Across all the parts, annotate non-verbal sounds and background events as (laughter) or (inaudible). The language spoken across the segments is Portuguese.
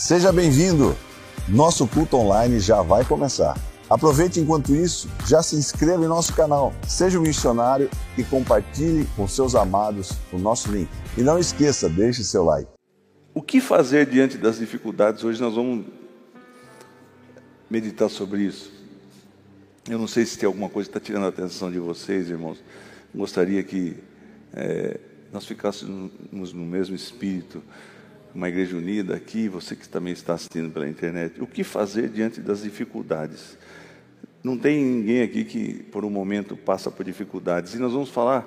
Seja bem-vindo! Nosso culto online já vai começar. Aproveite enquanto isso, já se inscreva em nosso canal, seja um missionário e compartilhe com seus amados o nosso link. E não esqueça, deixe seu like. O que fazer diante das dificuldades? Hoje nós vamos meditar sobre isso. Eu não sei se tem alguma coisa que está tirando a atenção de vocês, irmãos. Gostaria que é, nós ficássemos no mesmo espírito, uma igreja unida aqui, você que também está assistindo pela internet. O que fazer diante das dificuldades? Não tem ninguém aqui que por um momento passa por dificuldades. E nós vamos falar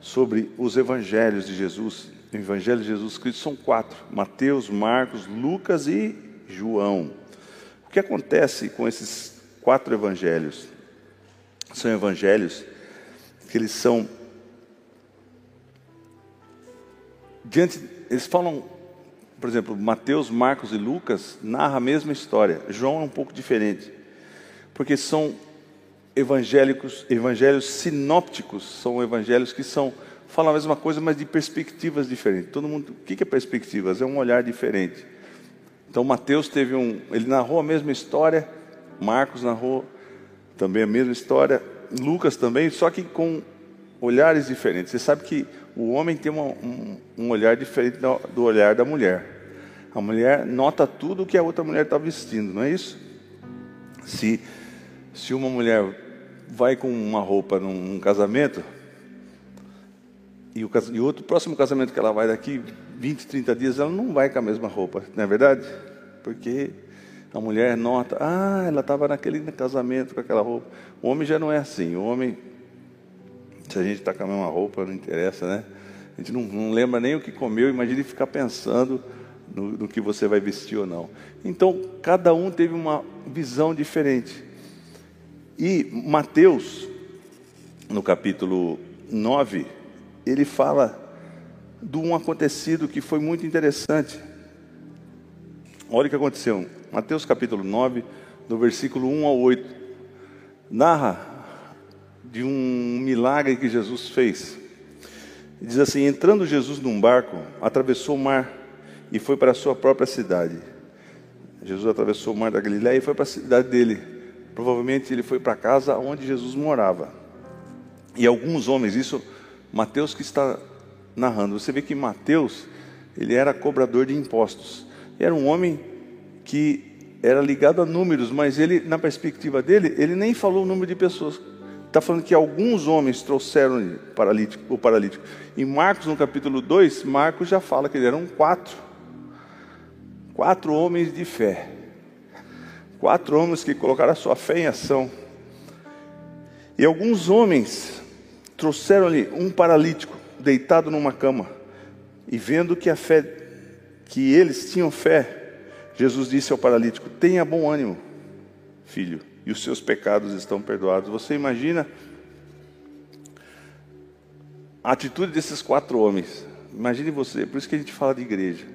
sobre os evangelhos de Jesus. O evangelho de Jesus Cristo são quatro: Mateus, Marcos, Lucas e João. O que acontece com esses quatro evangelhos? São evangelhos que eles são diante eles falam, por exemplo, Mateus, Marcos e Lucas narram a mesma história. João é um pouco diferente porque são evangélicos, evangelhos sinópticos, são evangelhos que são falam a mesma coisa, mas de perspectivas diferentes. Todo mundo, o que é perspectivas? É um olhar diferente. Então Mateus teve um, ele narrou a mesma história, Marcos narrou também a mesma história, Lucas também, só que com olhares diferentes. Você sabe que o homem tem uma, um, um, olhar diferente do, do olhar da mulher. A mulher nota tudo o que a outra mulher está vestindo, não é isso? Se se uma mulher vai com uma roupa num, num casamento, e o, e outro próximo casamento que ela vai daqui 20, 30 dias, ela não vai com a mesma roupa, não é verdade? Porque a mulher nota, ah, ela estava naquele casamento com aquela roupa. O homem já não é assim. O homem, se a gente está com a mesma roupa, não interessa, né? A gente não, não lembra nem o que comeu, imagine ficar pensando no, no que você vai vestir ou não. Então, cada um teve uma visão diferente. E Mateus, no capítulo 9, ele fala de um acontecido que foi muito interessante. Olha o que aconteceu. Mateus capítulo 9, do versículo 1 ao 8, narra de um milagre que Jesus fez. Diz assim: Entrando Jesus num barco, atravessou o mar e foi para a sua própria cidade. Jesus atravessou o mar da Galiléia e foi para a cidade dele. Provavelmente ele foi para a casa onde Jesus morava. E alguns homens, isso Mateus que está narrando. Você vê que Mateus, ele era cobrador de impostos. Era um homem que era ligado a números, mas ele, na perspectiva dele, ele nem falou o número de pessoas. Está falando que alguns homens trouxeram o paralítico. Em Marcos, no capítulo 2, Marcos já fala que eram quatro. Quatro homens de fé. Quatro homens que colocaram a sua fé em ação. E alguns homens trouxeram-lhe um paralítico deitado numa cama. E vendo que a fé que eles tinham fé, Jesus disse ao paralítico: "Tenha bom ânimo, filho, e os seus pecados estão perdoados". Você imagina a atitude desses quatro homens. Imagine você, por isso que a gente fala de igreja.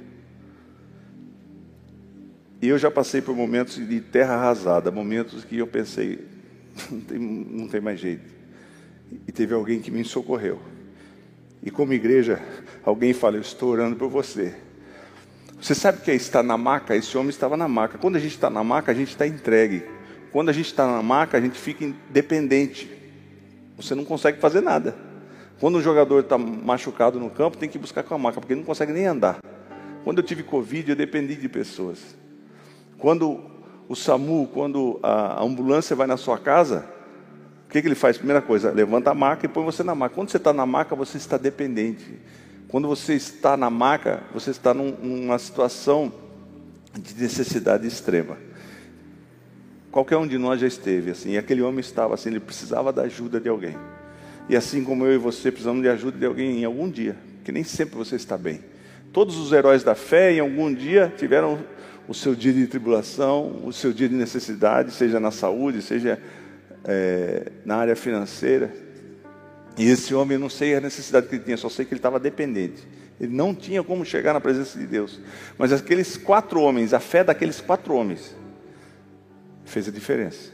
E eu já passei por momentos de terra arrasada, momentos que eu pensei, (laughs) não tem, não tem mais jeito. E teve alguém que me socorreu. E como igreja, alguém fala, eu estou orando por você. Você sabe o que é estar na maca? Esse homem estava na maca. Quando a gente está na maca, a gente está entregue. Quando a gente está na maca, a gente fica independente. Você não consegue fazer nada. Quando um jogador está machucado no campo, tem que buscar com a maca, porque ele não consegue nem andar. Quando eu tive Covid, eu dependi de pessoas. Quando o SAMU, quando a ambulância vai na sua casa, o que, que ele faz? Primeira coisa, levanta a maca e põe você na maca. Quando você está na maca, você está dependente. Quando você está na maca, você está num, numa situação de necessidade extrema. Qualquer um de nós já esteve assim, e aquele homem estava assim, ele precisava da ajuda de alguém. E assim como eu e você precisamos de ajuda de alguém em algum dia, que nem sempre você está bem. Todos os heróis da fé, em algum dia, tiveram o seu dia de tribulação, o seu dia de necessidade, seja na saúde, seja é, na área financeira. E esse homem, eu não sei a necessidade que ele tinha, só sei que ele estava dependente. Ele não tinha como chegar na presença de Deus. Mas aqueles quatro homens, a fé daqueles quatro homens, fez a diferença.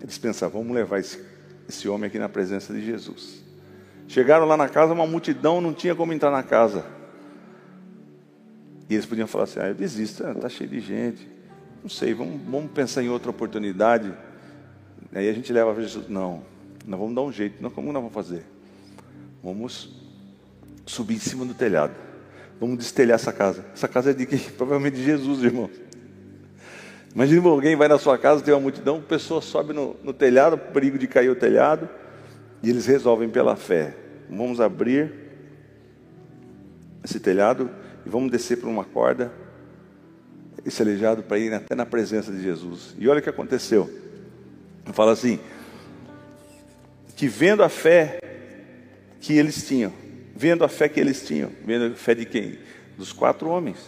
Eles pensavam, vamos levar esse, esse homem aqui na presença de Jesus. Chegaram lá na casa, uma multidão não tinha como entrar na casa. E eles podiam falar assim: ah, eu desisto, está cheio de gente. Não sei, vamos, vamos pensar em outra oportunidade. Aí a gente leva a Jesus, não, nós vamos dar um jeito. Não, como nós vamos fazer? Vamos subir em cima do telhado. Vamos destelhar essa casa. Essa casa é de quem? (laughs) Provavelmente de Jesus, irmão. Imagina alguém vai na sua casa, tem uma multidão, a pessoa sobe no, no telhado, perigo de cair o telhado, e eles resolvem pela fé. Vamos abrir esse telhado e vamos descer por uma corda, esse aleijado para ir até na presença de Jesus. E olha o que aconteceu. Fala assim: que vendo a fé que eles tinham, vendo a fé que eles tinham, vendo a fé de quem? Dos quatro homens.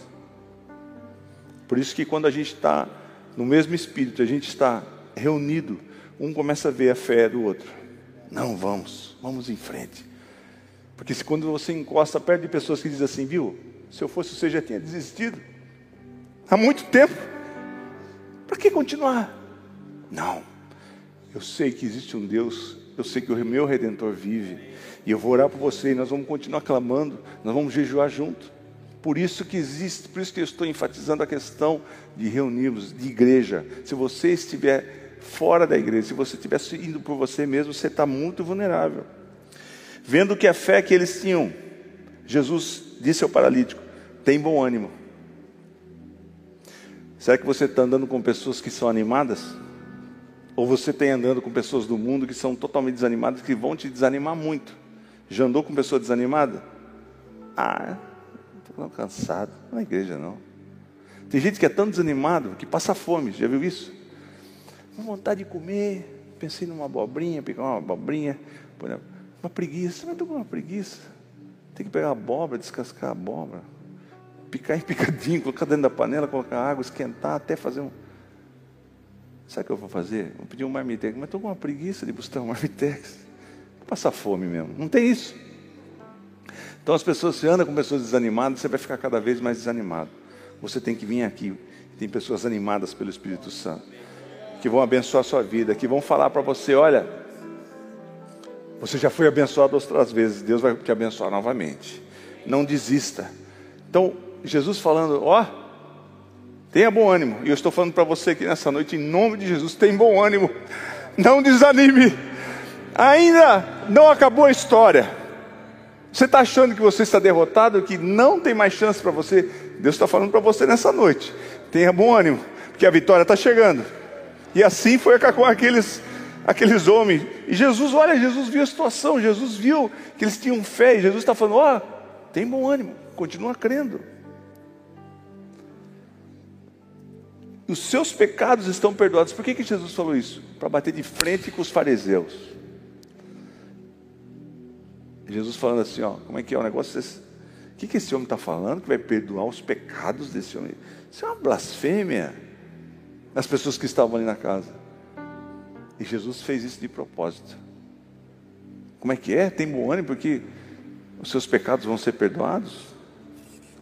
Por isso que quando a gente está no mesmo espírito, a gente está reunido, um começa a ver a fé do outro. Não, vamos, vamos em frente. Porque se quando você encosta perto de pessoas que dizem assim, viu, se eu fosse você já tinha desistido. Há muito tempo. Para que continuar? Não. Eu sei que existe um Deus, eu sei que o meu redentor vive. E eu vou orar por você e nós vamos continuar clamando, nós vamos jejuar junto. Por isso que existe, por isso que eu estou enfatizando a questão de reunirmos, de igreja. Se você estiver fora da igreja, se você estiver indo por você mesmo, você está muito vulnerável. Vendo que a fé que eles tinham, Jesus disse ao paralítico: tem bom ânimo. Será que você está andando com pessoas que são animadas? Ou você tem andando com pessoas do mundo que são totalmente desanimadas, que vão te desanimar muito? Já andou com pessoa desanimada? Ah, Estou cansado. Não é igreja, não. Tem gente que é tão desanimado que passa fome. Já viu isso? Com vontade de comer. Pensei numa abobrinha, pegar uma abobrinha. Uma preguiça. Mas estou com uma preguiça. Tem que pegar abóbora, descascar a abóbora. Picar em picadinho, (laughs) colocar dentro da panela, colocar água, esquentar, até fazer um. Sabe o que eu vou fazer? Vou pedir um marmitex. Mas estou com uma preguiça de buscar um (laughs) marmitex. Vou passar fome mesmo. Não tem isso. Então as pessoas, se anda com pessoas desanimadas, você vai ficar cada vez mais desanimado. Você tem que vir aqui. Tem pessoas animadas pelo Espírito Santo, que vão abençoar a sua vida, que vão falar para você: olha, você já foi abençoado outras vezes, Deus vai te abençoar novamente. Não desista. Então, Jesus falando: ó, tenha bom ânimo. E eu estou falando para você aqui nessa noite, em nome de Jesus, tem bom ânimo. Não desanime. Ainda não acabou a história. Você está achando que você está derrotado, que não tem mais chance para você? Deus está falando para você nessa noite. Tenha bom ânimo, porque a vitória está chegando. E assim foi com aqueles, aqueles homens. E Jesus, olha, Jesus viu a situação, Jesus viu que eles tinham fé, e Jesus está falando: ó, oh, tem bom ânimo, continua crendo. Os seus pecados estão perdoados. Por que, que Jesus falou isso? Para bater de frente com os fariseus. Jesus falando assim, ó, como é que é o negócio? O que, que esse homem está falando? Que vai perdoar os pecados desse homem? Isso é uma blasfêmia. As pessoas que estavam ali na casa. E Jesus fez isso de propósito. Como é que é? Tem bom ânimo porque os seus pecados vão ser perdoados?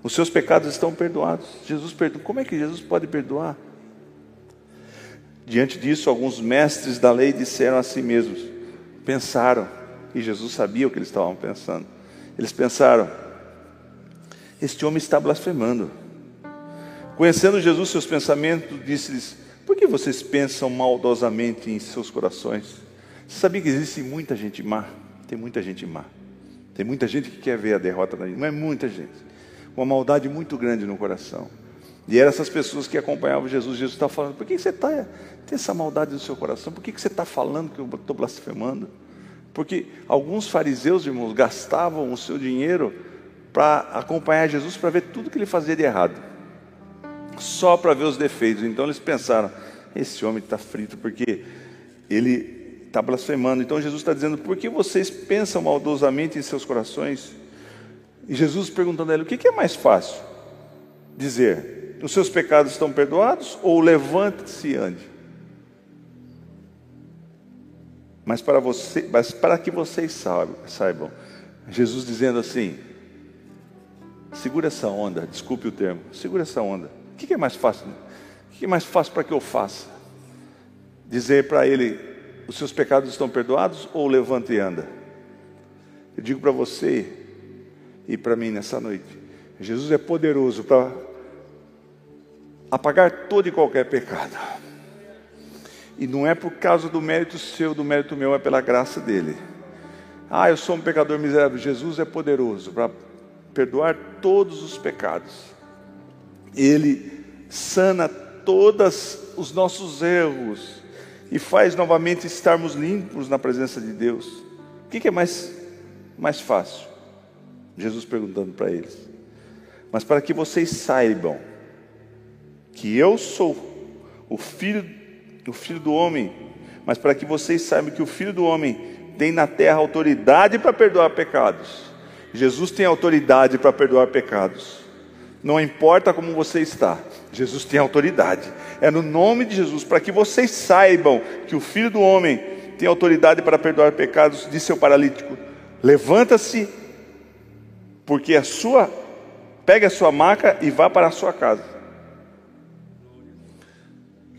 Os seus pecados estão perdoados. Jesus perdoa. Como é que Jesus pode perdoar? Diante disso, alguns mestres da lei disseram a si mesmos, pensaram, e Jesus sabia o que eles estavam pensando. Eles pensaram: Este homem está blasfemando. Conhecendo Jesus seus pensamentos, disse-lhes: Por que vocês pensam maldosamente em seus corações? Você sabia que existe muita gente má? Tem muita gente má. Tem muita gente que quer ver a derrota da gente, mas muita gente. Uma maldade muito grande no coração. E eram essas pessoas que acompanhavam Jesus. Jesus está falando: Por que você está, tem essa maldade no seu coração? Por que você está falando que eu estou blasfemando? Porque alguns fariseus, irmãos, gastavam o seu dinheiro para acompanhar Jesus para ver tudo que ele fazia de errado, só para ver os defeitos. Então eles pensaram: esse homem está frito porque ele está blasfemando. Então Jesus está dizendo: por que vocês pensam maldosamente em seus corações? E Jesus perguntando a ele: o que é mais fácil? Dizer: os seus pecados estão perdoados ou levante-se e ande? Mas para, você, mas para que vocês saibam, saibam, Jesus dizendo assim: segura essa onda, desculpe o termo, segura essa onda. O que é mais fácil? O que é mais fácil para que eu faça? Dizer para ele: os seus pecados estão perdoados ou levanta e anda? Eu digo para você e para mim nessa noite: Jesus é poderoso para apagar todo e qualquer pecado. E não é por causa do mérito seu, do mérito meu, é pela graça dele. Ah, eu sou um pecador miserável. Jesus é poderoso para perdoar todos os pecados. Ele sana todos os nossos erros e faz novamente estarmos limpos na presença de Deus. O que, é mais, mais fácil? Jesus perguntando para eles. Mas para que vocês saibam que eu sou o filho, o filho do homem, mas para que vocês saibam que o filho do homem tem na terra autoridade para perdoar pecados. Jesus tem autoridade para perdoar pecados. Não importa como você está, Jesus tem autoridade. É no nome de Jesus, para que vocês saibam que o Filho do Homem tem autoridade para perdoar pecados, disse o paralítico: levanta-se, porque a sua, pegue a sua maca e vá para a sua casa.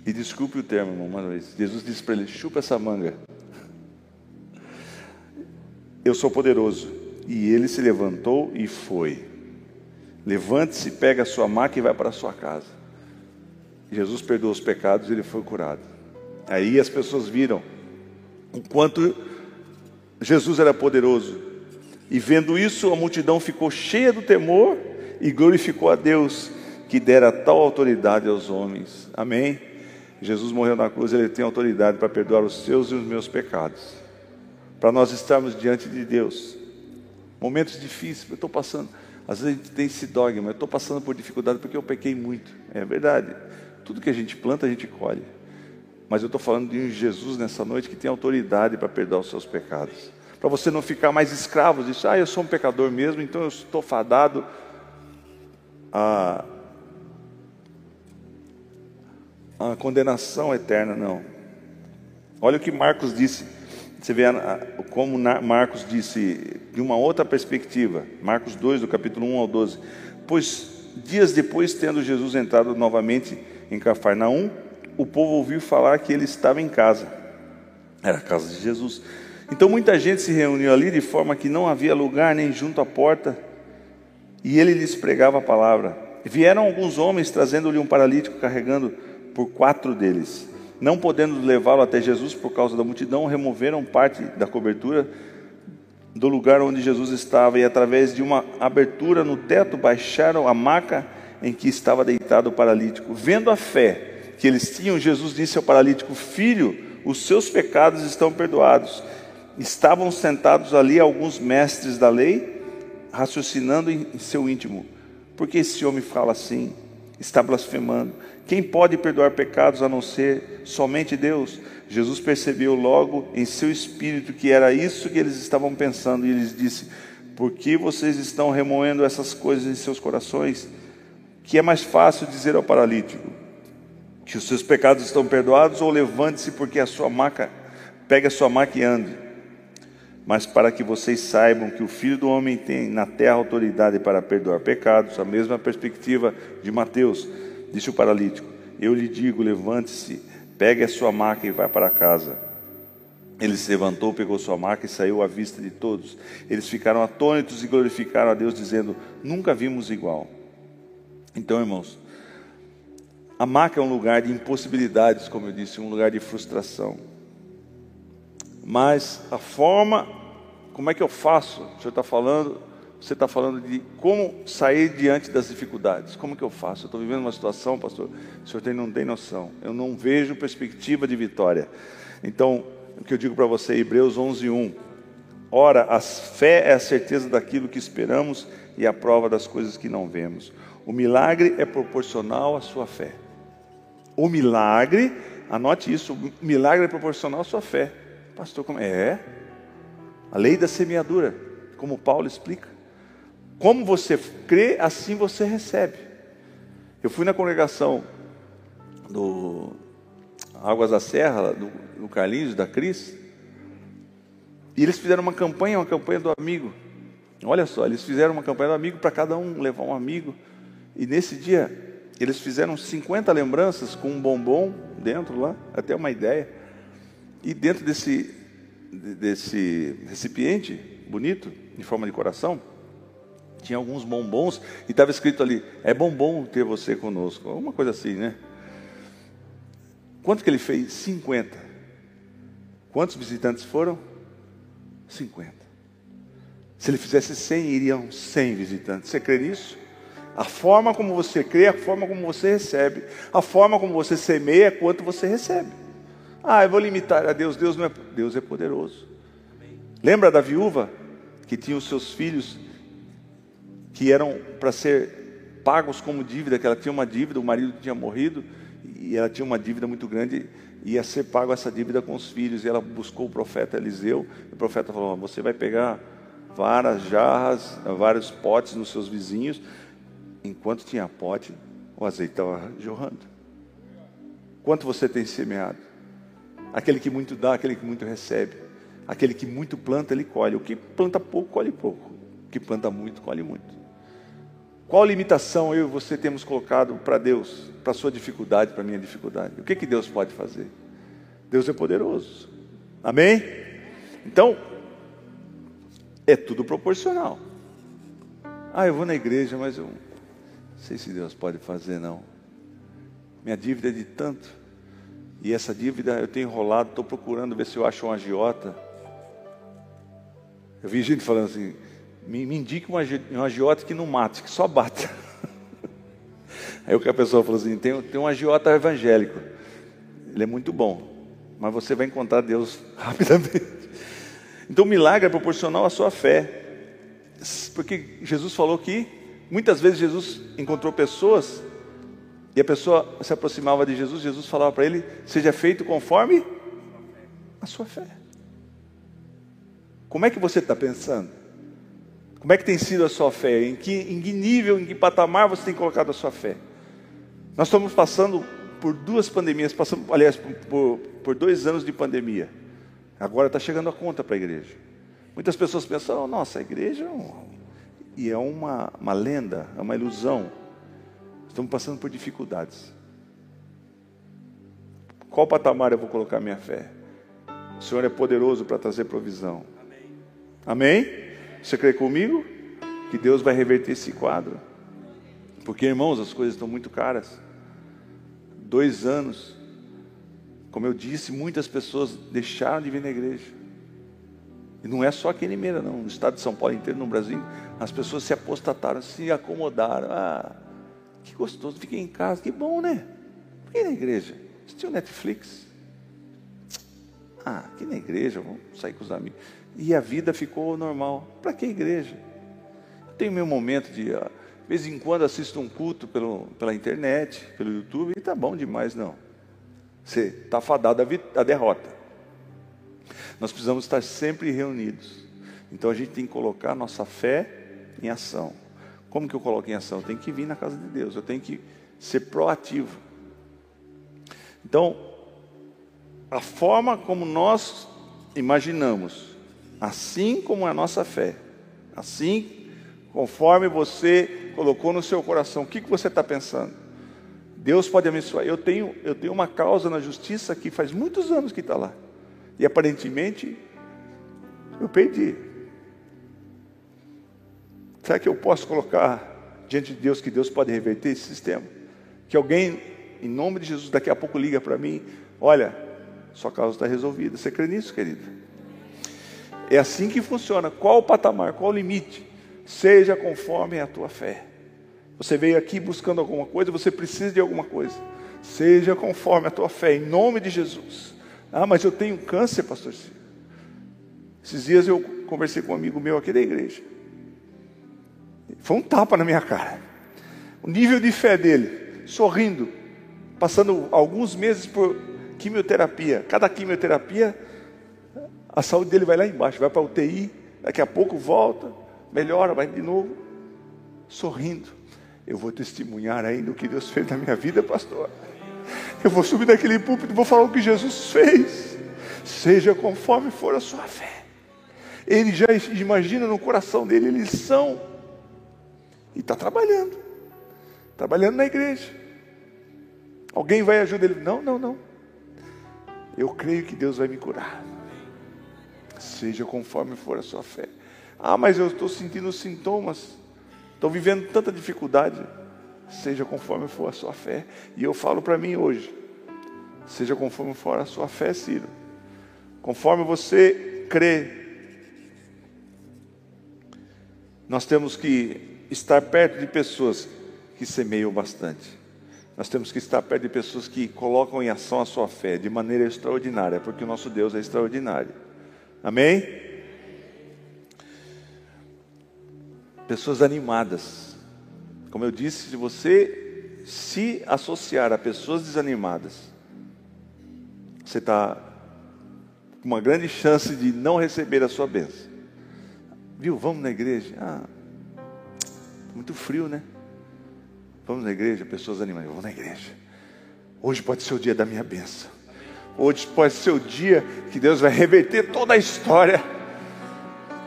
E desculpe o termo, irmão, vez. Jesus disse para ele: chupa essa manga. Eu sou poderoso. E ele se levantou e foi. Levante-se, pega a sua maca e vai para a sua casa. Jesus perdoou os pecados e ele foi curado. Aí as pessoas viram o quanto Jesus era poderoso. E vendo isso, a multidão ficou cheia do temor e glorificou a Deus que dera tal autoridade aos homens. Amém. Jesus morreu na cruz, ele tem autoridade para perdoar os seus e os meus pecados. Para nós estarmos diante de Deus. Momentos difíceis, eu estou passando. Às vezes a gente tem esse dogma, eu estou passando por dificuldade porque eu pequei muito. É verdade. Tudo que a gente planta, a gente colhe. Mas eu estou falando de um Jesus nessa noite que tem autoridade para perdoar os seus pecados. Para você não ficar mais escravo disso. Ah, eu sou um pecador mesmo, então eu estou fadado a, a condenação eterna. Não. Olha o que Marcos disse você vê como Marcos disse de uma outra perspectiva, Marcos 2, do capítulo 1 ao 12. Pois dias depois, tendo Jesus entrado novamente em Cafarnaum, o povo ouviu falar que ele estava em casa. Era a casa de Jesus. Então muita gente se reuniu ali de forma que não havia lugar nem junto à porta, e ele lhes pregava a palavra. Vieram alguns homens trazendo-lhe um paralítico carregando por quatro deles. Não podendo levá-lo até Jesus por causa da multidão, removeram parte da cobertura do lugar onde Jesus estava e, através de uma abertura no teto, baixaram a maca em que estava deitado o paralítico. Vendo a fé que eles tinham, Jesus disse ao paralítico: Filho, os seus pecados estão perdoados. Estavam sentados ali alguns mestres da lei, raciocinando em seu íntimo: Por que esse homem fala assim? Está blasfemando. Quem pode perdoar pecados a não ser somente Deus? Jesus percebeu logo em seu espírito que era isso que eles estavam pensando e lhes disse: Por que vocês estão remoendo essas coisas em seus corações? Que é mais fácil dizer ao paralítico que os seus pecados estão perdoados ou levante-se porque a sua maca, pegue a sua maca e ande. Mas para que vocês saibam que o Filho do Homem tem na terra autoridade para perdoar pecados, a mesma perspectiva de Mateus Disse o paralítico: Eu lhe digo, levante-se, pegue a sua maca e vá para casa. Ele se levantou, pegou sua maca e saiu à vista de todos. Eles ficaram atônitos e glorificaram a Deus, dizendo: Nunca vimos igual. Então, irmãos, a maca é um lugar de impossibilidades, como eu disse, um lugar de frustração. Mas a forma, como é que eu faço? O senhor está falando você está falando de como sair diante das dificuldades. Como que eu faço? Eu estou vivendo uma situação, pastor, o senhor tem, não tem noção. Eu não vejo perspectiva de vitória. Então, o que eu digo para você, Hebreus 11, 1. Ora, a fé é a certeza daquilo que esperamos e a prova das coisas que não vemos. O milagre é proporcional à sua fé. O milagre, anote isso, o milagre é proporcional à sua fé. Pastor, como é? É. A lei da semeadura, como Paulo explica. Como você crê, assim você recebe. Eu fui na congregação do Águas da Serra, do, do Carlinhos, da Cris, e eles fizeram uma campanha, uma campanha do amigo. Olha só, eles fizeram uma campanha do amigo para cada um levar um amigo. E nesse dia, eles fizeram 50 lembranças com um bombom dentro lá, até uma ideia. E dentro desse, desse recipiente bonito, em forma de coração, tinha alguns bombons e estava escrito ali: é bombom ter você conosco. Alguma coisa assim, né? Quanto que ele fez? 50. Quantos visitantes foram? 50. Se ele fizesse 100, iriam 100 visitantes. Você crê nisso? A forma como você crê, a forma como você recebe. A forma como você semeia quanto você recebe. Ah, eu vou limitar a Deus. Deus não é. Deus é poderoso. Lembra da viúva que tinha os seus filhos que eram para ser pagos como dívida, que ela tinha uma dívida, o marido tinha morrido e ela tinha uma dívida muito grande, ia ser pago essa dívida com os filhos. E ela buscou o profeta Eliseu. E o profeta falou: Você vai pegar várias jarras, vários potes nos seus vizinhos. Enquanto tinha pote, o azeite estava jorrando. Quanto você tem semeado? Aquele que muito dá, aquele que muito recebe. Aquele que muito planta, ele colhe. O que planta pouco, colhe pouco. O que planta muito, colhe muito. Qual limitação eu e você temos colocado para Deus, para a sua dificuldade, para a minha dificuldade? O que, que Deus pode fazer? Deus é poderoso. Amém? Então, é tudo proporcional. Ah, eu vou na igreja, mas eu não sei se Deus pode fazer, não. Minha dívida é de tanto. E essa dívida eu tenho enrolado, estou procurando ver se eu acho um agiota. Eu vi gente falando assim, me, me indique um, agiota que não mate, que só bata. (laughs) Aí o que a pessoa falou assim: tem, tem um agiota evangélico, ele é muito bom, mas você vai encontrar Deus (laughs) rapidamente. Então o milagre é proporcional à sua fé, porque Jesus falou que muitas vezes Jesus encontrou pessoas e a pessoa se aproximava de Jesus, Jesus falava para ele: seja feito conforme a sua fé. Como é que você está pensando? Como é que tem sido a sua fé? Em que, em que nível, em que patamar você tem colocado a sua fé? Nós estamos passando por duas pandemias, passamos, aliás, por, por dois anos de pandemia. Agora está chegando a conta para a igreja. Muitas pessoas pensam, oh, nossa, a igreja é um... e é uma, uma lenda, é uma ilusão. Estamos passando por dificuldades. Qual patamar eu vou colocar minha fé? O Senhor é poderoso para trazer provisão. Amém? Amém? Você crê comigo? Que Deus vai reverter esse quadro. Porque, irmãos, as coisas estão muito caras. Dois anos. Como eu disse, muitas pessoas deixaram de vir na igreja. E não é só aqui em Limeira, não. No estado de São Paulo inteiro, no Brasil, as pessoas se apostataram, se acomodaram. Ah, que gostoso, fiquei em casa, que bom, né? Por que na igreja? Assistiu Netflix? Ah, aqui na igreja, vamos sair com os amigos e a vida ficou normal. Para que igreja? Eu tenho meu momento de, de vez em quando assisto um culto pelo, pela internet, pelo YouTube, e tá bom demais, não. Você está fadado à derrota. Nós precisamos estar sempre reunidos. Então a gente tem que colocar nossa fé em ação. Como que eu coloco em ação? Eu tenho que vir na casa de Deus, eu tenho que ser proativo. Então, a forma como nós imaginamos assim como a nossa fé, assim conforme você colocou no seu coração, o que, que você está pensando? Deus pode abençoar. Eu tenho, eu tenho uma causa na justiça que faz muitos anos que está lá, e aparentemente eu perdi. Será que eu posso colocar diante de Deus que Deus pode reverter esse sistema? Que alguém, em nome de Jesus, daqui a pouco liga para mim: olha, sua causa está resolvida. Você crê nisso, querido? É assim que funciona. Qual o patamar, qual o limite? Seja conforme a tua fé. Você veio aqui buscando alguma coisa, você precisa de alguma coisa. Seja conforme a tua fé, em nome de Jesus. Ah, mas eu tenho câncer, pastor Ciro. Esses dias eu conversei com um amigo meu aqui da igreja. Foi um tapa na minha cara. O nível de fé dele, sorrindo, passando alguns meses por quimioterapia. Cada quimioterapia a saúde dele vai lá embaixo, vai para a UTI, daqui a pouco volta, melhora, vai de novo, sorrindo. Eu vou testemunhar ainda o que Deus fez na minha vida, pastor. Eu vou subir daquele púlpito vou falar o que Jesus fez. Seja conforme for a sua fé. Ele já imagina no coração dele, são. E está trabalhando. Trabalhando na igreja. Alguém vai ajudar ele? Não, não, não. Eu creio que Deus vai me curar seja conforme for a sua fé. Ah, mas eu estou sentindo sintomas. estão vivendo tanta dificuldade. Seja conforme for a sua fé. E eu falo para mim hoje: seja conforme for a sua fé, Ciro. Conforme você crê, nós temos que estar perto de pessoas que semeiam bastante. Nós temos que estar perto de pessoas que colocam em ação a sua fé de maneira extraordinária, porque o nosso Deus é extraordinário. Amém? Pessoas animadas. Como eu disse, se você se associar a pessoas desanimadas, você está com uma grande chance de não receber a sua bênção. Viu? Vamos na igreja? Ah, muito frio, né? Vamos na igreja, pessoas animadas. Vamos na igreja. Hoje pode ser o dia da minha bênção. Hoje pode ser o dia que Deus vai reverter toda a história.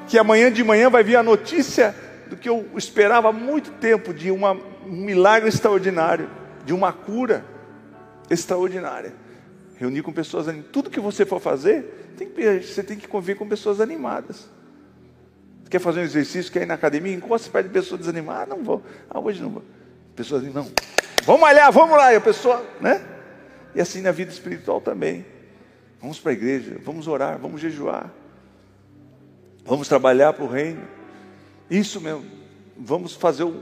Que amanhã de manhã vai vir a notícia do que eu esperava há muito tempo de uma, um milagre extraordinário, de uma cura extraordinária. Reunir com pessoas animadas. Tudo que você for fazer, tem você tem que conviver com pessoas animadas. Quer fazer um exercício, quer ir na academia, encosta perto de pessoas desanimadas. Ah, não vou. Ah, hoje não vou. Pessoas dizem, não, vamos malhar, vamos lá. E a pessoa, né? E assim na vida espiritual também. Vamos para a igreja, vamos orar, vamos jejuar. Vamos trabalhar para o reino. Isso mesmo. Vamos fazer um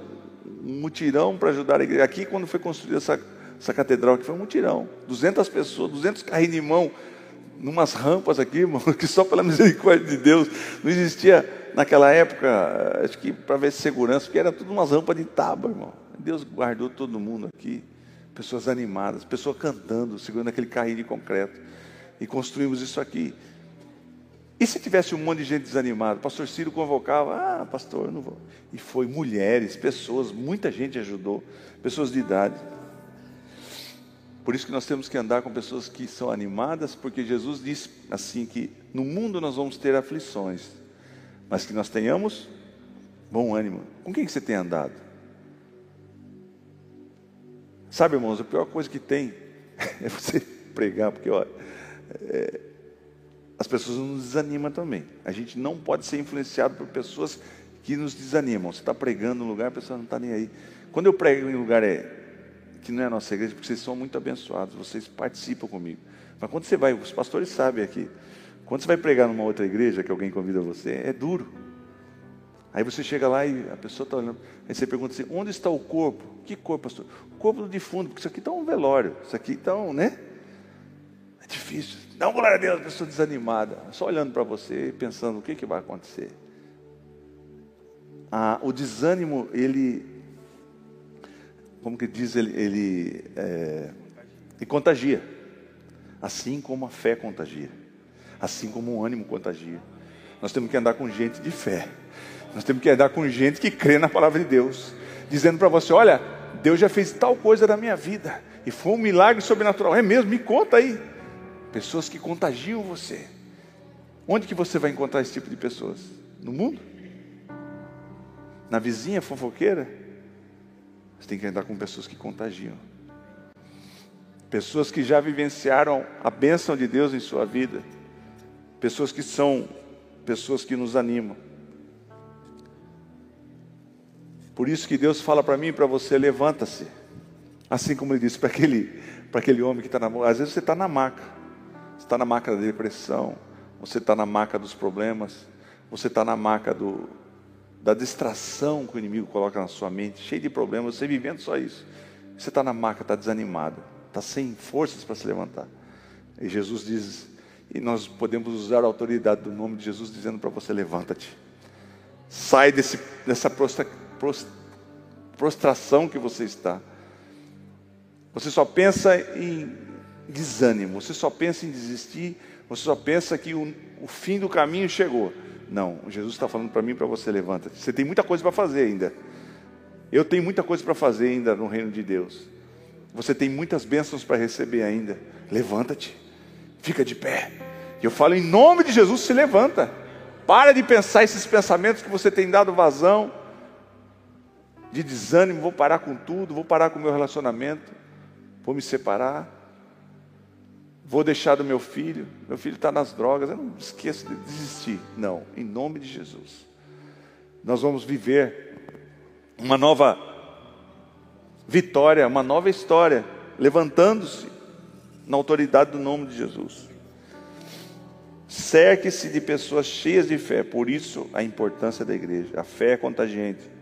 mutirão para ajudar a igreja. Aqui, quando foi construída essa, essa catedral, que foi um mutirão. 200 pessoas, 200 carrinhos de mão, numas rampas aqui, (laughs) irmão, que só pela misericórdia de Deus não existia naquela época, acho que para ver segurança, porque era tudo umas rampas de tábua, irmão. Deus guardou todo mundo aqui, pessoas animadas, pessoas cantando, segurando aquele carrinho de concreto. E construímos isso aqui. E se tivesse um monte de gente desanimada? Pastor Ciro convocava, ah, pastor, não vou. E foi mulheres, pessoas, muita gente ajudou, pessoas de idade. Por isso que nós temos que andar com pessoas que são animadas, porque Jesus disse assim que no mundo nós vamos ter aflições, mas que nós tenhamos bom ânimo. Com quem que você tem andado? Sabe, irmãos, a pior coisa que tem (laughs) é você pregar, porque olha, é, as pessoas nos desanimam também. A gente não pode ser influenciado por pessoas que nos desanimam. Você está pregando no lugar, a pessoa não está nem aí. Quando eu prego em um lugar é, que não é a nossa igreja, porque vocês são muito abençoados, vocês participam comigo. Mas quando você vai, os pastores sabem aqui, quando você vai pregar numa outra igreja que alguém convida você, é duro. Aí você chega lá e a pessoa está olhando. Aí você pergunta assim: onde está o corpo? Que corpo, pastor? O corpo do defunto, porque isso aqui está um velório. Isso aqui está um, né? É difícil. Dá uma glória a Deus, a pessoa desanimada. Só olhando para você e pensando: o que, que vai acontecer? Ah, o desânimo, ele. Como que diz? Ele, ele, é, ele contagia. Assim como a fé contagia. Assim como o ânimo contagia. Nós temos que andar com gente de fé nós temos que andar com gente que crê na palavra de Deus, dizendo para você: olha, Deus já fez tal coisa na minha vida, e foi um milagre sobrenatural. É mesmo? Me conta aí. Pessoas que contagiam você. Onde que você vai encontrar esse tipo de pessoas? No mundo? Na vizinha fofoqueira? Você tem que andar com pessoas que contagiam. Pessoas que já vivenciaram a bênção de Deus em sua vida. Pessoas que são pessoas que nos animam. Por isso que Deus fala para mim e para você: levanta-se. Assim como ele disse para aquele, aquele homem que está na. Às vezes você está na maca, você está na maca da depressão, você está na maca dos problemas, você está na maca do, da distração que o inimigo coloca na sua mente, cheio de problemas, você vivendo só isso. Você está na maca, está desanimado, está sem forças para se levantar. E Jesus diz, e nós podemos usar a autoridade do nome de Jesus dizendo para você: levanta-te, sai desse, dessa prostração que você está. Você só pensa em desânimo, você só pensa em desistir, você só pensa que o, o fim do caminho chegou. Não, Jesus está falando para mim para você, levanta. Você tem muita coisa para fazer ainda. Eu tenho muita coisa para fazer ainda no reino de Deus. Você tem muitas bênçãos para receber ainda. Levanta-te, fica de pé. Eu falo em nome de Jesus, se levanta. Para de pensar esses pensamentos que você tem dado vazão de desânimo, vou parar com tudo, vou parar com o meu relacionamento, vou me separar, vou deixar do meu filho, meu filho está nas drogas, eu não esqueço de desistir. Não, em nome de Jesus. Nós vamos viver uma nova vitória, uma nova história, levantando-se na autoridade do nome de Jesus. Cerque-se de pessoas cheias de fé, por isso a importância da igreja. A fé é contagiante.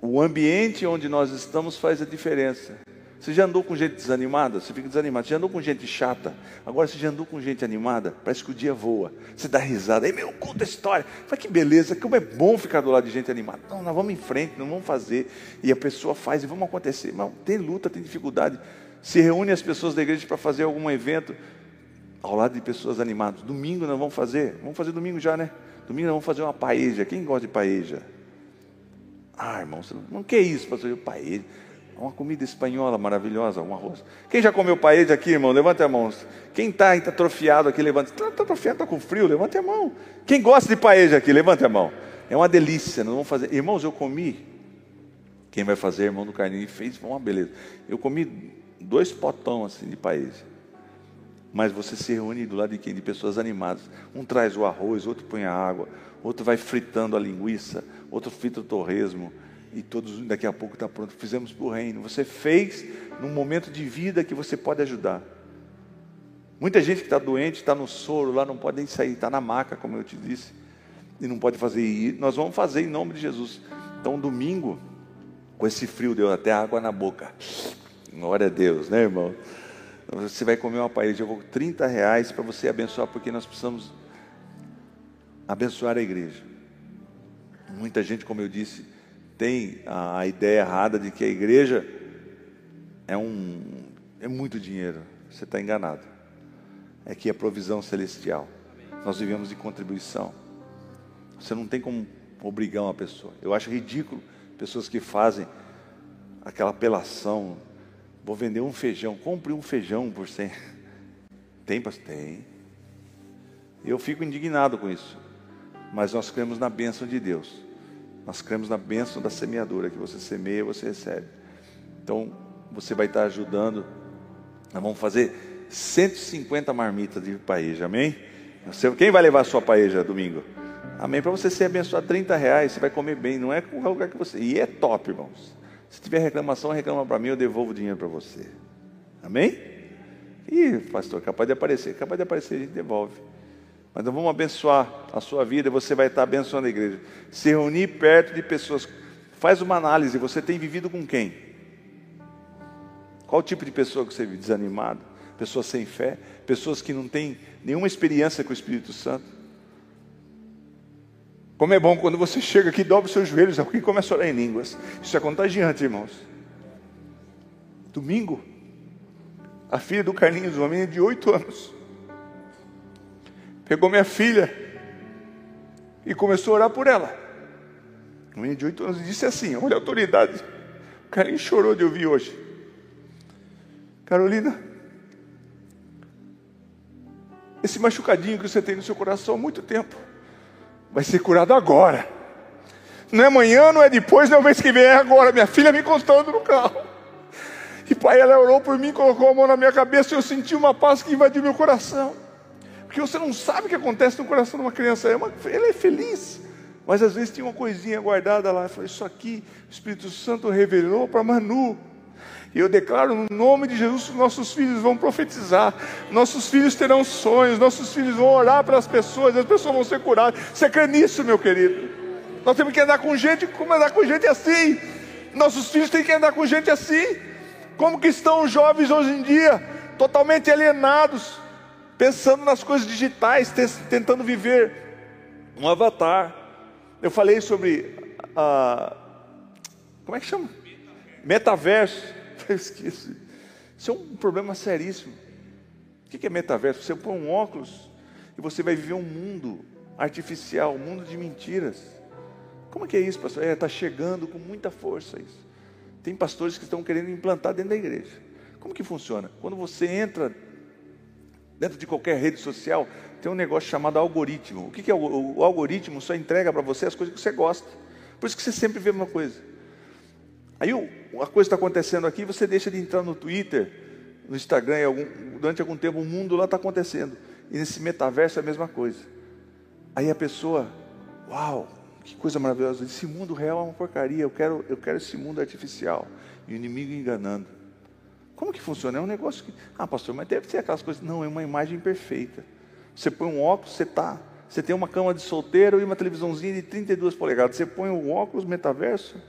O ambiente onde nós estamos faz a diferença. Você já andou com gente desanimada? Você fica desanimado. Você já andou com gente chata? Agora você já andou com gente animada? Parece que o dia voa. Você dá risada. Aí, meu, conta a história. Fala que beleza, como é bom ficar do lado de gente animada. Não, nós vamos em frente, não vamos fazer. E a pessoa faz e vamos acontecer. Mas tem luta, tem dificuldade. Se reúne as pessoas da igreja para fazer algum evento ao lado de pessoas animadas. Domingo nós vamos fazer. Vamos fazer domingo já, né? Domingo nós vamos fazer uma paeja. Quem gosta de paeja? Ah, irmão, não, não quer isso, pastor? Paeja. Uma comida espanhola maravilhosa, um arroz. Quem já comeu paella aqui, irmão? Levante a mão. Quem está atrofiado aqui, levante. Está tá atrofiado, está com frio? Levante a mão. Quem gosta de paella aqui, levante a mão. É uma delícia, nós vamos fazer. Irmãos, eu comi. Quem vai fazer, irmão do Carninho, fez uma beleza. Eu comi dois potão assim de paella. Mas você se reúne do lado de quem? De pessoas animadas. Um traz o arroz, outro põe a água, outro vai fritando a linguiça, outro frita o torresmo e todos daqui a pouco está pronto. Fizemos para o reino. Você fez num momento de vida que você pode ajudar. Muita gente que está doente, está no soro lá, não pode nem sair, está na maca, como eu te disse, e não pode fazer. E nós vamos fazer em nome de Jesus. Então, domingo, com esse frio, deu até água na boca. Glória a Deus, né, irmão? Você vai comer uma parede, eu vou 30 reais para você abençoar, porque nós precisamos abençoar a igreja. Muita gente, como eu disse, tem a ideia errada de que a igreja é um é muito dinheiro. Você está enganado. É que é provisão celestial. Nós vivemos de contribuição. Você não tem como obrigar uma pessoa. Eu acho ridículo pessoas que fazem aquela apelação. Vou vender um feijão. Compre um feijão por cem. Tem, pastor? Tem. Eu fico indignado com isso. Mas nós cremos na bênção de Deus. Nós cremos na bênção da semeadura, que você semeia, você recebe. Então, você vai estar ajudando. Nós vamos fazer 150 marmitas de paeja, amém? Quem vai levar a sua paeja domingo? Amém? Para você ser abençoado, 30 reais, você vai comer bem, não é qualquer lugar que você. E é top, irmãos. Se tiver reclamação, reclama para mim, eu devolvo o dinheiro para você. Amém? Ih, pastor, capaz de aparecer, capaz de aparecer, a gente devolve. Mas nós vamos abençoar a sua vida, você vai estar abençoando a igreja. Se reunir perto de pessoas. Faz uma análise, você tem vivido com quem? Qual tipo de pessoa que você vive? Desanimado? Pessoas sem fé? Pessoas que não têm nenhuma experiência com o Espírito Santo? Como é bom quando você chega aqui, dobra os seus joelhos e começa a orar em línguas. Isso é contagiante, irmãos. Domingo, a filha do Carlinhos, uma menina de oito anos, pegou minha filha e começou a orar por ela. Um menino de oito anos disse assim: Olha a autoridade. O carinho chorou de ouvir hoje. Carolina, esse machucadinho que você tem no seu coração há muito tempo vai ser curado agora. Não é amanhã, não é depois, não é mês que vem, é agora. Minha filha me contando no carro. E pai, ela orou por mim, colocou a mão na minha cabeça e eu senti uma paz que invadiu meu coração. Porque você não sabe o que acontece no coração de uma criança. É uma, ele é feliz. Mas às vezes tem uma coisinha guardada lá. Eu falei, isso aqui o Espírito Santo revelou para Manu. E eu declaro no nome de Jesus que nossos filhos vão profetizar, nossos filhos terão sonhos, nossos filhos vão orar para as pessoas, as pessoas vão ser curadas. Você crê nisso, meu querido? Nós temos que andar com gente, como andar com gente assim? Nossos filhos têm que andar com gente assim. Como que estão os jovens hoje em dia? Totalmente alienados, pensando nas coisas digitais, tentando viver um avatar. Eu falei sobre a. Como é que chama? Metaverso. (laughs) Eu esqueci. Isso é um problema seríssimo. O que é metaverso? Você põe um óculos e você vai viver um mundo artificial, um mundo de mentiras. Como é que é isso, pastor? É, está chegando com muita força isso. Tem pastores que estão querendo implantar dentro da igreja. Como que funciona? Quando você entra Dentro de qualquer rede social tem um negócio chamado algoritmo. O que é o, o algoritmo? Só entrega para você as coisas que você gosta. Por isso que você sempre vê uma coisa. Aí a coisa está acontecendo aqui, você deixa de entrar no Twitter, no Instagram, algum, durante algum tempo o mundo lá está acontecendo. E nesse metaverso é a mesma coisa. Aí a pessoa, uau, Que coisa maravilhosa. Esse mundo real é uma porcaria. Eu quero, eu quero esse mundo artificial. E o inimigo enganando. Como que funciona? É um negócio que. Ah, pastor, mas deve ser aquelas coisas. Não, é uma imagem perfeita. Você põe um óculos, você tá. Você tem uma cama de solteiro e uma televisãozinha de 32 polegadas. Você põe o óculos, metaverso.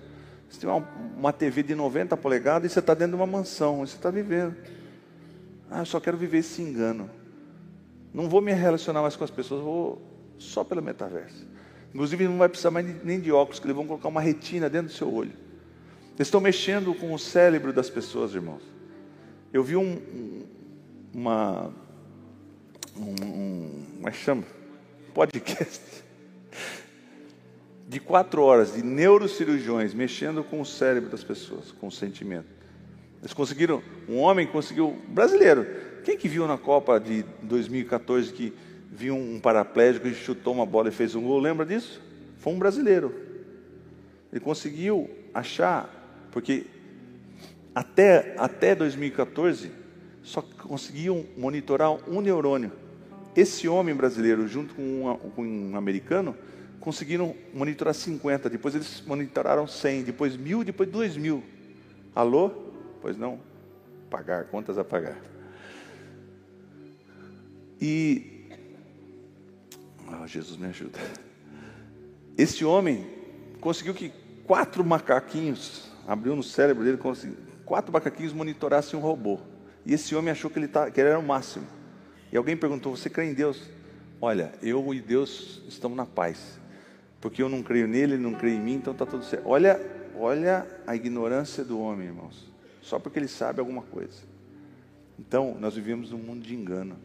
Você tem uma, uma TV de 90 polegadas e você está dentro de uma mansão. Você está vivendo. Ah, eu só quero viver esse engano. Não vou me relacionar mais com as pessoas, vou só pelo metaverso. Inclusive, não vai precisar mais nem de óculos, que eles vão colocar uma retina dentro do seu olho. Eles estão mexendo com o cérebro das pessoas, irmãos. Eu vi um, uma, um, como é que chama? Podcast de quatro horas de neurocirurgiões mexendo com o cérebro das pessoas, com o sentimento. Eles conseguiram, um homem conseguiu, brasileiro. Quem que viu na Copa de 2014 que viu um paraplégico e chutou uma bola e fez um gol? Lembra disso? Foi um brasileiro. Ele conseguiu achar, porque até, até 2014 só conseguiam monitorar um neurônio. Esse homem brasileiro, junto com um, com um americano, conseguiram monitorar 50, depois eles monitoraram 100, depois mil, depois dois mil. Alô? Pois não? Pagar, contas a pagar. E. Oh, Jesus me ajuda. Esse homem conseguiu que quatro macaquinhos, abriu no cérebro dele, quatro macaquinhos monitorassem um robô. E esse homem achou que ele, tá, que ele era o máximo. E alguém perguntou: Você crê em Deus? Olha, eu e Deus estamos na paz. Porque eu não creio nele, ele não crê em mim, então está tudo certo. Olha, olha a ignorância do homem, irmãos. Só porque ele sabe alguma coisa. Então, nós vivemos num mundo de engano.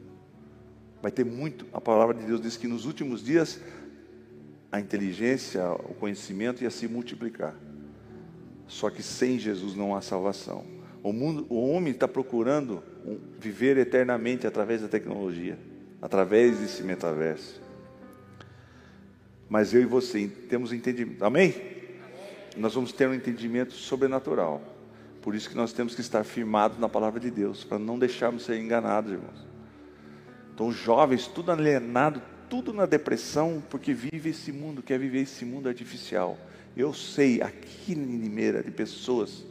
Vai ter muito. A palavra de Deus diz que nos últimos dias a inteligência, o conhecimento ia se multiplicar. Só que sem Jesus não há salvação. O, mundo, o homem está procurando viver eternamente através da tecnologia, através desse metaverso. Mas eu e você temos entendimento. Amém? Nós vamos ter um entendimento sobrenatural. Por isso que nós temos que estar firmados na palavra de Deus, para não deixarmos ser enganados, irmãos. Então, jovens, tudo alienado, tudo na depressão, porque vive esse mundo, quer viver esse mundo artificial. Eu sei aqui em Limeira de pessoas,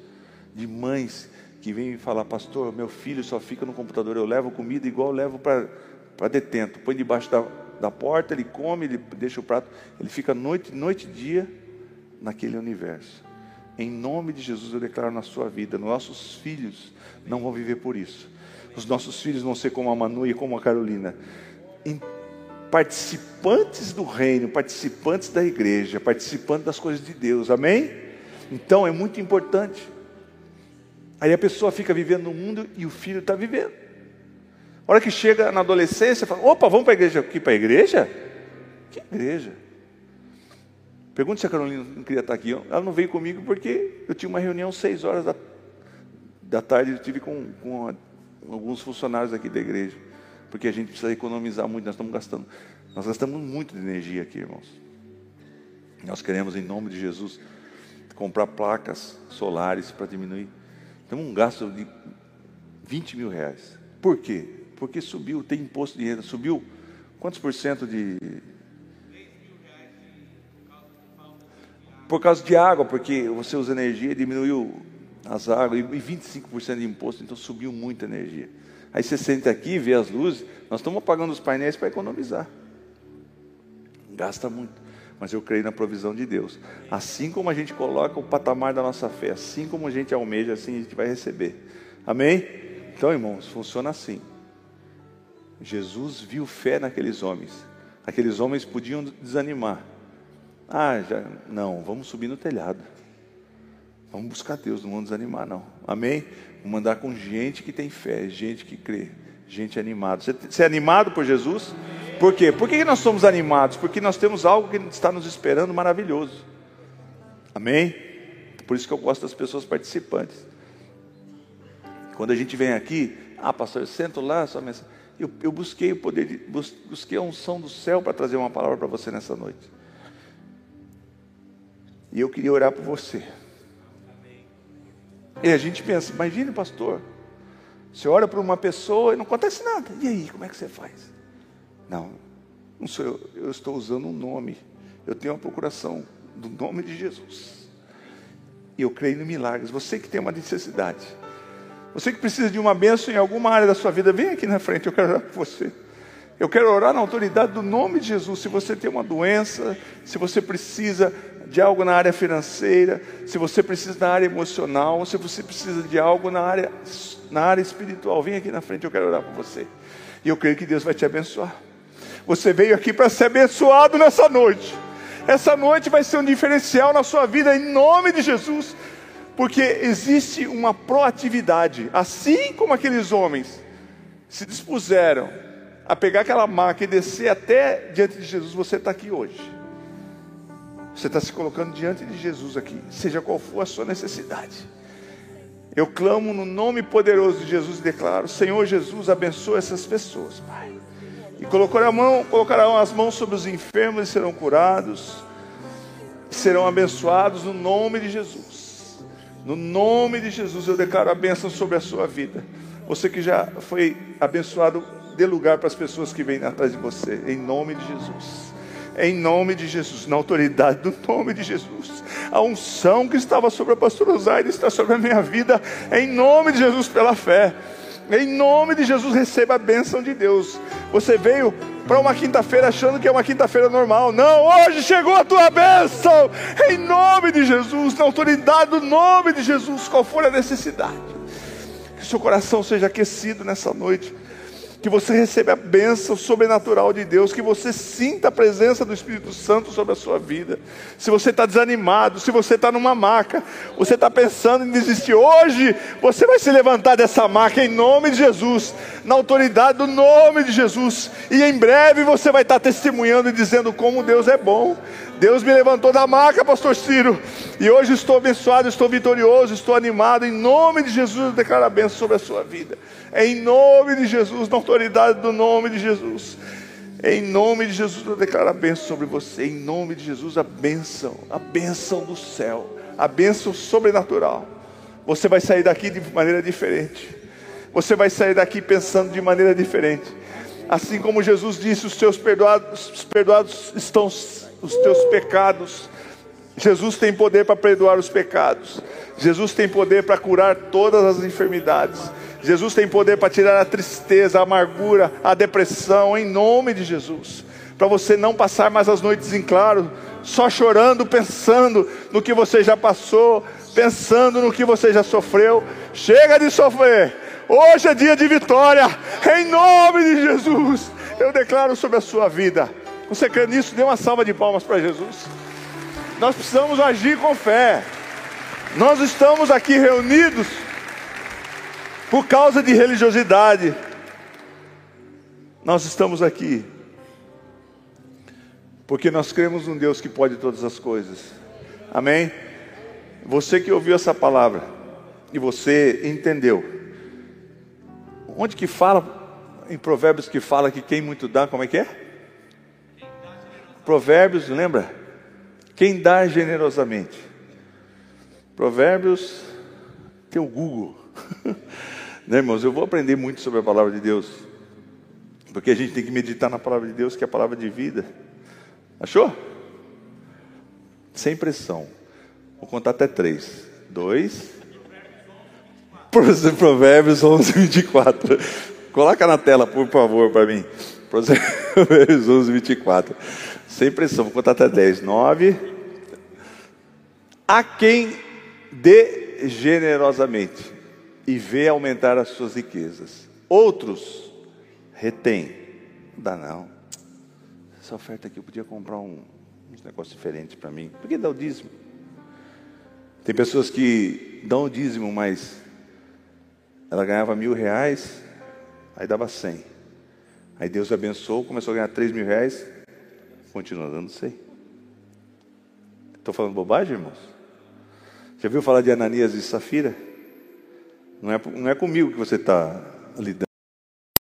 de mães que vêm me falar, pastor, meu filho só fica no computador, eu levo comida igual eu levo para detento, põe debaixo da, da porta, ele come, ele deixa o prato, ele fica noite, noite e dia naquele universo. Em nome de Jesus eu declaro na sua vida, nossos filhos não vão viver por isso. Os nossos filhos vão ser como a Manu e como a Carolina. Participantes do reino, participantes da igreja, participantes das coisas de Deus. Amém? Então é muito importante. Aí a pessoa fica vivendo no mundo e o filho está vivendo. A hora que chega na adolescência, fala: opa, vamos para a igreja. Aqui para a igreja? Que igreja? Pergunte se a Carolina não queria estar aqui. Ela não veio comigo porque eu tinha uma reunião seis horas da, da tarde. Eu tive com, com a, alguns funcionários aqui da igreja. Porque a gente precisa economizar muito, nós estamos gastando. Nós gastamos muito de energia aqui, irmãos. Nós queremos, em nome de Jesus, comprar placas solares para diminuir temos um gasto de 20 mil reais. Por quê? Porque subiu, tem imposto de renda, subiu quantos por cento de. Por causa de água, porque você usa energia, diminuiu as águas, e 25% de imposto, então subiu muita energia. Aí você senta aqui, vê as luzes, nós estamos apagando os painéis para economizar. Gasta muito mas eu creio na provisão de Deus. Assim como a gente coloca o patamar da nossa fé, assim como a gente almeja, assim a gente vai receber. Amém? Então, irmãos, funciona assim. Jesus viu fé naqueles homens. Aqueles homens podiam desanimar. Ah, já, não, vamos subir no telhado. Vamos buscar Deus, não vamos desanimar, não. Amém? Vamos andar com gente que tem fé, gente que crê, gente animada. Você, você é animado por Jesus? Por quê? Por que nós somos animados? Porque nós temos algo que está nos esperando maravilhoso. Amém? Por isso que eu gosto das pessoas participantes. Quando a gente vem aqui, ah, pastor, eu sento lá, só mensagem. Eu, eu busquei o poder, de, busquei a unção do céu para trazer uma palavra para você nessa noite. E eu queria orar por você. E a gente pensa, imagine, pastor, você ora para uma pessoa e não acontece nada. E aí, como é que você faz? Não, não sou eu, eu estou usando um nome Eu tenho uma procuração do nome de Jesus. E eu creio em milagres. Você que tem uma necessidade, você que precisa de uma bênção em alguma área da sua vida, vem aqui na frente, eu quero orar por você. Eu quero orar na autoridade do nome de Jesus. Se você tem uma doença, se você precisa de algo na área financeira, se você precisa na área emocional, se você precisa de algo na área, na área espiritual, vem aqui na frente, eu quero orar por você. E eu creio que Deus vai te abençoar. Você veio aqui para ser abençoado nessa noite. Essa noite vai ser um diferencial na sua vida, em nome de Jesus, porque existe uma proatividade, assim como aqueles homens se dispuseram a pegar aquela maca e descer até diante de Jesus, você está aqui hoje. Você está se colocando diante de Jesus aqui, seja qual for a sua necessidade. Eu clamo no nome poderoso de Jesus e declaro: Senhor Jesus, abençoa essas pessoas, Pai. E colocarão, mão, colocarão as mãos sobre os enfermos e serão curados, serão abençoados no nome de Jesus. No nome de Jesus eu declaro a bênção sobre a sua vida. Você que já foi abençoado dê lugar para as pessoas que vêm atrás de você, em nome de Jesus. Em nome de Jesus, na autoridade do nome de Jesus. A unção que estava sobre a pastora Zaire está sobre a minha vida, em nome de Jesus, pela fé. Em nome de Jesus, receba a bênção de Deus. Você veio para uma quinta-feira achando que é uma quinta-feira normal. Não, hoje chegou a tua bênção. Em nome de Jesus, na autoridade do nome de Jesus, qual for a necessidade. Que seu coração seja aquecido nessa noite que você receba a bênção sobrenatural de Deus, que você sinta a presença do Espírito Santo sobre a sua vida. Se você está desanimado, se você está numa maca, você está pensando em desistir, hoje você vai se levantar dessa maca em nome de Jesus, na autoridade do nome de Jesus, e em breve você vai estar testemunhando e dizendo como Deus é bom. Deus me levantou da maca, pastor Ciro, e hoje estou abençoado, estou vitorioso, estou animado. Em nome de Jesus, eu declaro a bênção sobre a sua vida. Em nome de Jesus, na autoridade do nome de Jesus. Em nome de Jesus, eu declaro a bênção sobre você. Em nome de Jesus, a bênção, a bênção do céu, a bênção sobrenatural. Você vai sair daqui de maneira diferente. Você vai sair daqui pensando de maneira diferente. Assim como Jesus disse: os teus perdoados, os perdoados estão os teus pecados. Jesus tem poder para perdoar os pecados. Jesus tem poder para curar todas as enfermidades. Jesus tem poder para tirar a tristeza, a amargura, a depressão, em nome de Jesus. Para você não passar mais as noites em claro, só chorando, pensando no que você já passou, pensando no que você já sofreu. Chega de sofrer. Hoje é dia de vitória. Em nome de Jesus, eu declaro sobre a sua vida. Você crê nisso? Dê uma salva de palmas para Jesus. Nós precisamos agir com fé. Nós estamos aqui reunidos por causa de religiosidade. Nós estamos aqui porque nós cremos num Deus que pode todas as coisas. Amém? Você que ouviu essa palavra e você entendeu. Onde que fala em Provérbios que fala que quem muito dá, como é que é? Provérbios, lembra? Quem dá generosamente. Provérbios, tem o Google. (laughs) né, irmãos? Eu vou aprender muito sobre a palavra de Deus. Porque a gente tem que meditar na palavra de Deus, que é a palavra de vida. Achou? Sem pressão. Vou contar até três. Dois. Provérbios 11, 24. Coloca na tela, por favor, para mim. Provérbios 11, 24. Sem pressão, vou contar até 10. 9. A quem dê generosamente e vê aumentar as suas riquezas. Outros retém. Não dá não. Essa oferta aqui eu podia comprar um, negócio diferente para mim. Por que dá o dízimo? Tem pessoas que dão o dízimo, mas ela ganhava mil reais, aí dava cem. Aí Deus abençoou, começou a ganhar três mil reais, Continua dando sei. Estou falando bobagem, irmãos? Já viu falar de Ananias e Safira? Não é, não é comigo que você está lidando.